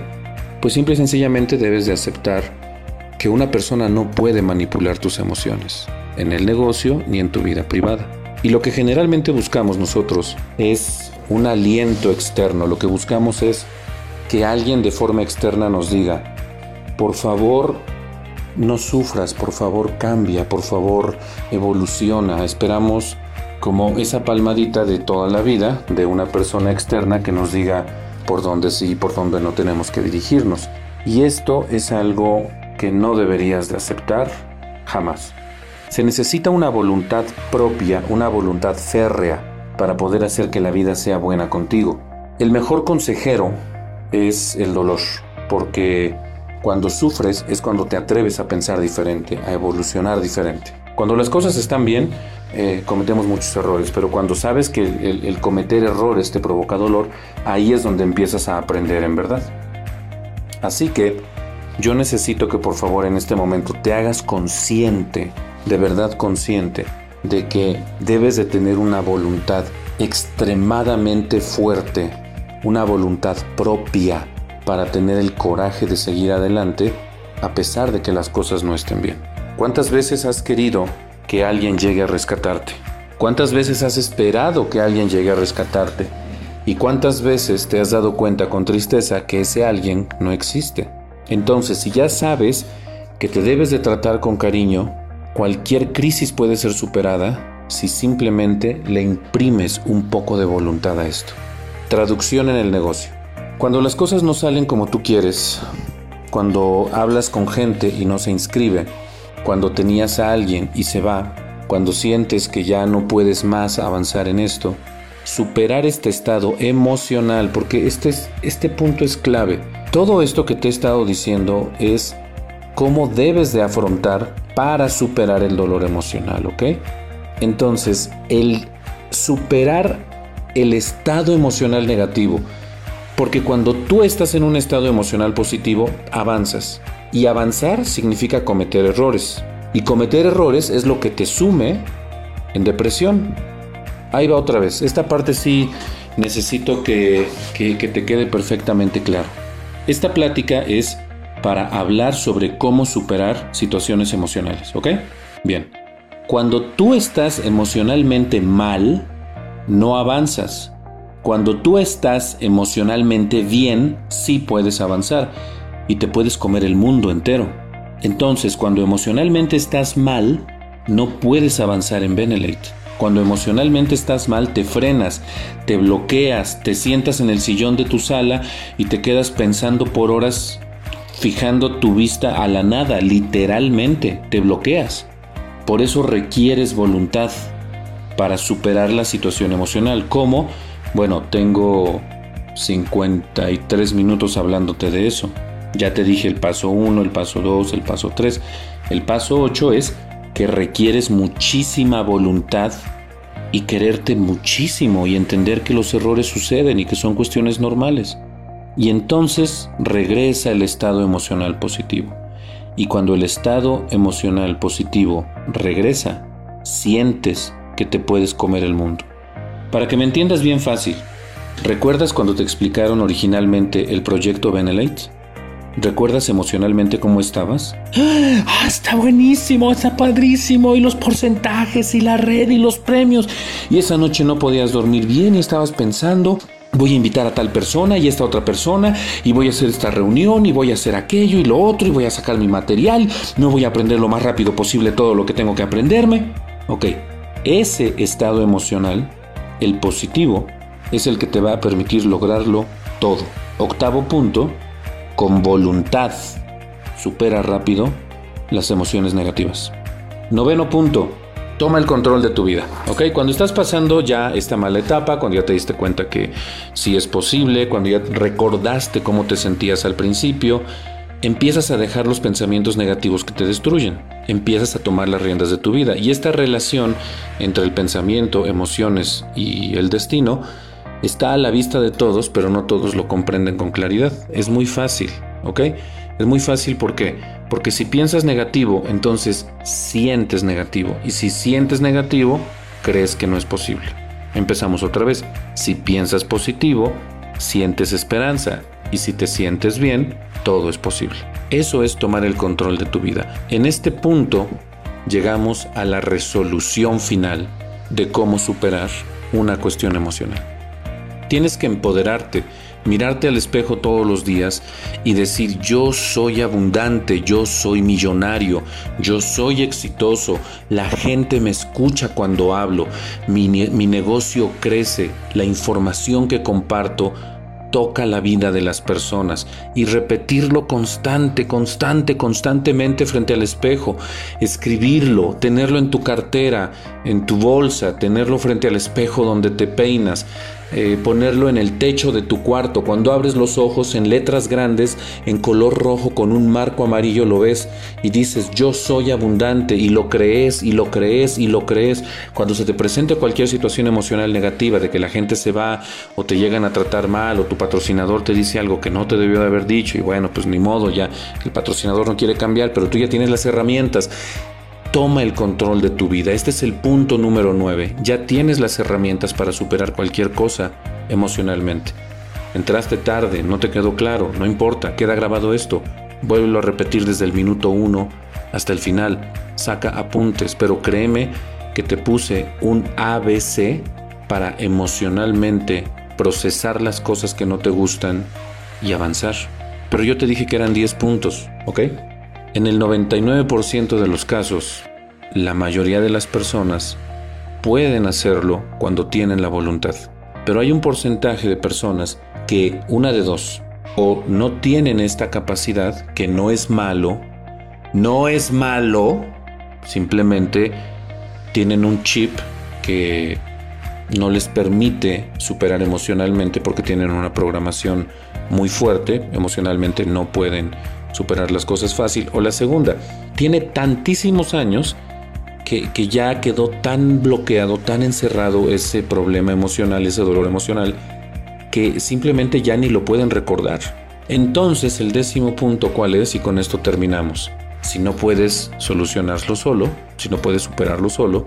pues simple y sencillamente debes de aceptar que una persona no puede manipular tus emociones, en el negocio ni en tu vida privada. Y lo que generalmente buscamos nosotros es un aliento externo, lo que buscamos es que alguien de forma externa nos diga, por favor, no sufras, por favor, cambia, por favor, evoluciona. Esperamos como esa palmadita de toda la vida de una persona externa que nos diga por dónde sí y por dónde no tenemos que dirigirnos. Y esto es algo que no deberías de aceptar jamás. Se necesita una voluntad propia, una voluntad férrea para poder hacer que la vida sea buena contigo. El mejor consejero es el dolor, porque cuando sufres es cuando te atreves a pensar diferente, a evolucionar diferente. Cuando las cosas están bien, eh, cometemos muchos errores, pero cuando sabes que el, el cometer errores te provoca dolor, ahí es donde empiezas a aprender en verdad. Así que yo necesito que por favor en este momento te hagas consciente, de verdad consciente, de que debes de tener una voluntad extremadamente fuerte una voluntad propia para tener el coraje de seguir adelante a pesar de que las cosas no estén bien. ¿Cuántas veces has querido que alguien llegue a rescatarte? ¿Cuántas veces has esperado que alguien llegue a rescatarte? ¿Y cuántas veces te has dado cuenta con tristeza que ese alguien no existe? Entonces, si ya sabes que te debes de tratar con cariño, cualquier crisis puede ser superada si simplemente le imprimes un poco de voluntad a esto. Traducción en el negocio. Cuando las cosas no salen como tú quieres, cuando hablas con gente y no se inscribe, cuando tenías a alguien y se va, cuando sientes que ya no puedes más avanzar en esto, superar este estado emocional, porque este, este punto es clave. Todo esto que te he estado diciendo es cómo debes de afrontar para superar el dolor emocional, ¿ok? Entonces, el superar el estado emocional negativo, porque cuando tú estás en un estado emocional positivo, avanzas. Y avanzar significa cometer errores. Y cometer errores es lo que te sume en depresión. Ahí va otra vez. Esta parte sí necesito que, que, te quede perfectamente claro. Esta plática es para hablar sobre cómo superar situaciones emocionales, ¿ok? Bien. Cuando tú estás emocionalmente mal, no avanzas. Cuando tú estás emocionalmente bien, sí puedes avanzar y te puedes comer el mundo entero. Entonces, cuando emocionalmente estás mal, no puedes avanzar en Benelete. Cuando emocionalmente estás mal, te frenas, te bloqueas, te sientas en el sillón de tu sala y te quedas pensando por horas, fijando tu vista a la nada, literalmente, te bloqueas. Por eso requieres voluntad para superar la situación emocional. ¿Cómo? Bueno, tengo 53 minutos hablándote de eso. Ya te dije el paso 1, el paso 2, el paso 3. El paso 8 es que requieres muchísima voluntad y quererte muchísimo y entender que los errores suceden y que son cuestiones normales. Y entonces regresa el estado emocional positivo. Y cuando el estado emocional positivo regresa, sientes que te puedes comer el mundo. Para que me entiendas bien fácil, ¿recuerdas cuando te explicaron originalmente el proyecto Benelete? ¿Recuerdas emocionalmente cómo estabas? <gasps> Ah, está buenísimo, está padrísimo, y los porcentajes, y la red, y los premios. Y esa noche no podías dormir bien y estabas pensando, voy a invitar a tal persona y esta otra persona, y voy a hacer esta reunión, y voy a hacer aquello y lo otro, y voy a sacar mi material, no voy a aprender lo más rápido posible todo lo que tengo que aprenderme. Ok, ese estado emocional, el positivo, es el que te va a permitir lograrlo todo. Octavo punto, con voluntad supera rápido las emociones negativas. Noveno punto, toma el control de tu vida, ¿ok? Cuando estás pasando ya esta mala etapa, cuando ya te diste cuenta que sí es posible, cuando ya recordaste cómo te sentías al principio, empiezas a dejar los pensamientos negativos que te destruyen, empiezas a tomar las riendas de tu vida y esta relación entre el pensamiento, emociones y el destino Está a la vista de todos, pero no todos lo comprenden con claridad. Es muy fácil, ¿ok? Es muy fácil ¿por qué? Porque si piensas negativo, entonces sientes negativo. Y si sientes negativo, crees que no es posible. Empezamos otra vez. Si piensas positivo, sientes esperanza. Y si te sientes bien, todo es posible. Eso es tomar el control de tu vida. En este punto llegamos a la resolución final de cómo superar una cuestión emocional. Tienes que empoderarte, mirarte al espejo todos los días y decir yo soy abundante, yo soy millonario, yo soy exitoso, la gente me escucha cuando hablo, mi, mi negocio crece, la información que comparto toca la vida de las personas y repetirlo constante, constante, constantemente frente al espejo, escribirlo, tenerlo en tu cartera, en tu bolsa, tenerlo frente al espejo donde te peinas, eh, ponerlo en el techo de tu cuarto. Cuando abres los ojos en letras grandes, en color rojo con un marco amarillo lo ves y dices yo soy abundante y lo crees y lo crees y lo crees. Cuando se te presenta cualquier situación emocional negativa de que la gente se va o te llegan a tratar mal o tu patrocinador te dice algo que no te debió de haber dicho y bueno, pues ni modo, ya el patrocinador no quiere cambiar, pero tú ya tienes las herramientas Toma el control de tu vida. Este es el punto número 9. Ya tienes las herramientas para superar cualquier cosa emocionalmente. Entraste tarde, no te quedó claro, no importa, queda grabado esto. Vuélvelo a repetir desde el minuto 1 hasta el final. Saca apuntes, pero créeme que te puse un ABC para emocionalmente procesar las cosas que no te gustan y avanzar. Pero yo te dije que eran 10 puntos, ¿ok? En el 99% de los casos, la mayoría de las personas pueden hacerlo cuando tienen la voluntad. Pero hay un porcentaje de personas que una de dos, o no tienen esta capacidad, que no es malo, no es malo, simplemente tienen un chip que no les permite superar emocionalmente porque tienen una programación muy fuerte, emocionalmente no pueden superar las cosas fácil. O la segunda, tiene tantísimos años que, que, ya quedó tan bloqueado, tan encerrado ese problema emocional, ese dolor emocional, que simplemente ya ni lo pueden recordar. Entonces el décimo punto, ¿cuál es? Y con esto terminamos. Si no puedes solucionarlo solo, si no puedes superarlo solo,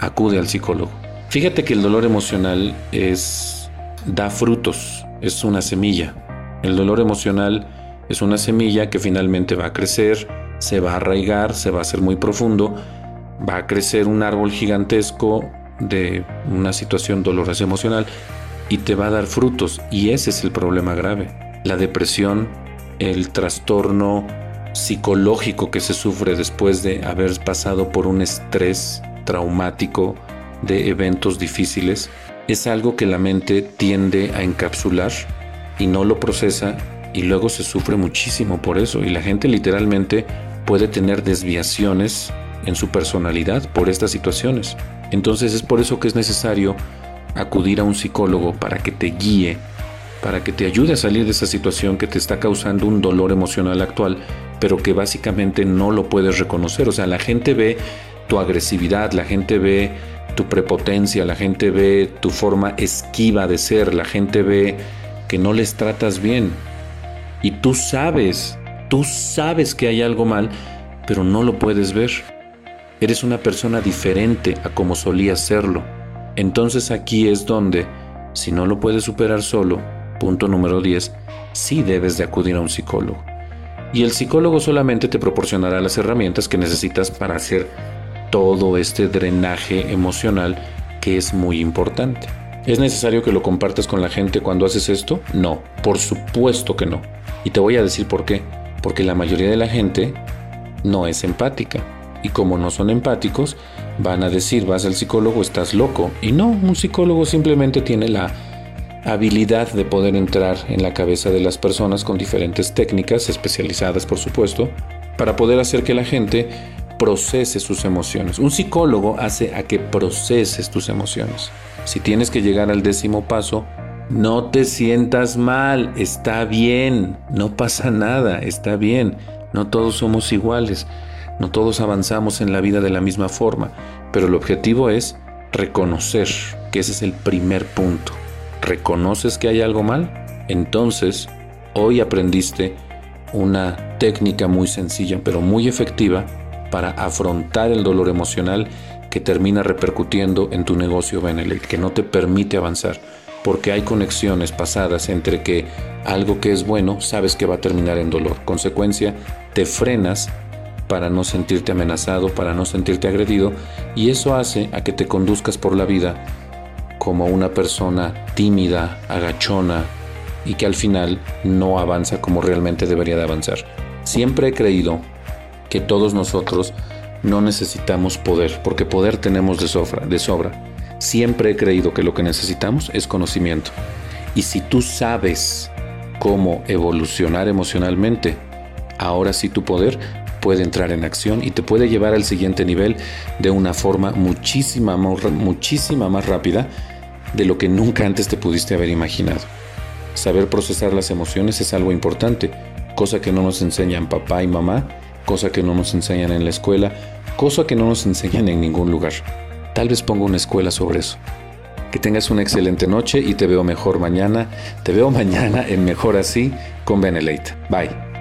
acude al psicólogo. Fíjate que el dolor emocional es da frutos, es una semilla. El dolor emocional es una semilla que finalmente va a crecer, se va a arraigar, se va a hacer muy profundo, va a crecer un árbol gigantesco de una situación dolorosa emocional y te va a dar frutos y ese es el problema grave. La depresión, el trastorno psicológico que se sufre después de haber pasado por un estrés traumático, de eventos difíciles es algo que la mente tiende a encapsular y no lo procesa y luego se sufre muchísimo por eso y la gente literalmente puede tener desviaciones en su personalidad por estas situaciones. Entonces es por eso que es necesario acudir a un psicólogo para que te guíe, para que te ayude a salir de esa situación que te está causando un dolor emocional actual, pero que básicamente no lo puedes reconocer. O sea, la gente ve tu agresividad, la gente ve tu prepotencia, la gente ve tu forma esquiva de ser, la gente ve que no les tratas bien. Y tú sabes, tú sabes que hay algo mal, pero no lo puedes ver. Eres una persona diferente a como solías serlo. Entonces aquí es donde, si no lo puedes superar solo, punto número 10, sí debes de acudir a un psicólogo. Y el psicólogo solamente te proporcionará las herramientas que necesitas para hacer todo este drenaje emocional que es muy importante. ¿Es necesario que lo compartas con la gente cuando haces esto? No, por supuesto que no. Y te voy a decir por qué. Porque la mayoría de la gente no es empática. Y como no son empáticos, van a decir, vas al psicólogo, estás loco. Y no, un psicólogo simplemente tiene la habilidad de poder entrar en la cabeza de las personas con diferentes técnicas, especializadas por supuesto, para poder hacer que la gente procese sus emociones. Un psicólogo hace a que proceses tus emociones. Si tienes que llegar al décimo paso, no te sientas mal, está bien, no pasa nada, está bien. No todos somos iguales, no todos avanzamos en la vida de la misma forma, pero el objetivo es reconocer que ese es el primer punto. ¿Reconoces que hay algo mal? Entonces, hoy aprendiste una técnica muy sencilla pero muy efectiva para afrontar el dolor emocional que termina repercutiendo en tu negocio Benelete, que no te permite avanzar, porque hay conexiones pasadas entre que algo que es bueno sabes que va a terminar en dolor. Consecuencia, te frenas para no sentirte amenazado, para no sentirte agredido, y eso hace a que te conduzcas por la vida como una persona tímida, agachona, y que al final no avanza como realmente debería de avanzar. Siempre he creído que todos nosotros no necesitamos poder, porque poder tenemos de sobra, de sobra. Siempre he creído que lo que necesitamos es conocimiento. Y si tú sabes cómo evolucionar emocionalmente, ahora sí tu poder puede entrar en acción y te puede llevar al siguiente nivel de una forma muchísima, más rápida de lo que nunca antes te pudiste haber imaginado. Saber procesar las emociones es algo importante, cosa que no nos enseñan papá y mamá cosa que no nos enseñan en la escuela, cosa que no nos enseñan en ningún lugar. Tal vez ponga una escuela sobre eso. Que tengas una excelente noche y te veo mejor mañana. Te veo <laughs> mañana en Mejor Así con Benelete. Bye.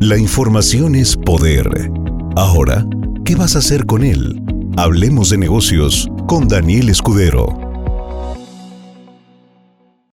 La información es poder. Ahora, ¿qué vas a hacer con él? Hablemos de negocios con Daniel Escudero.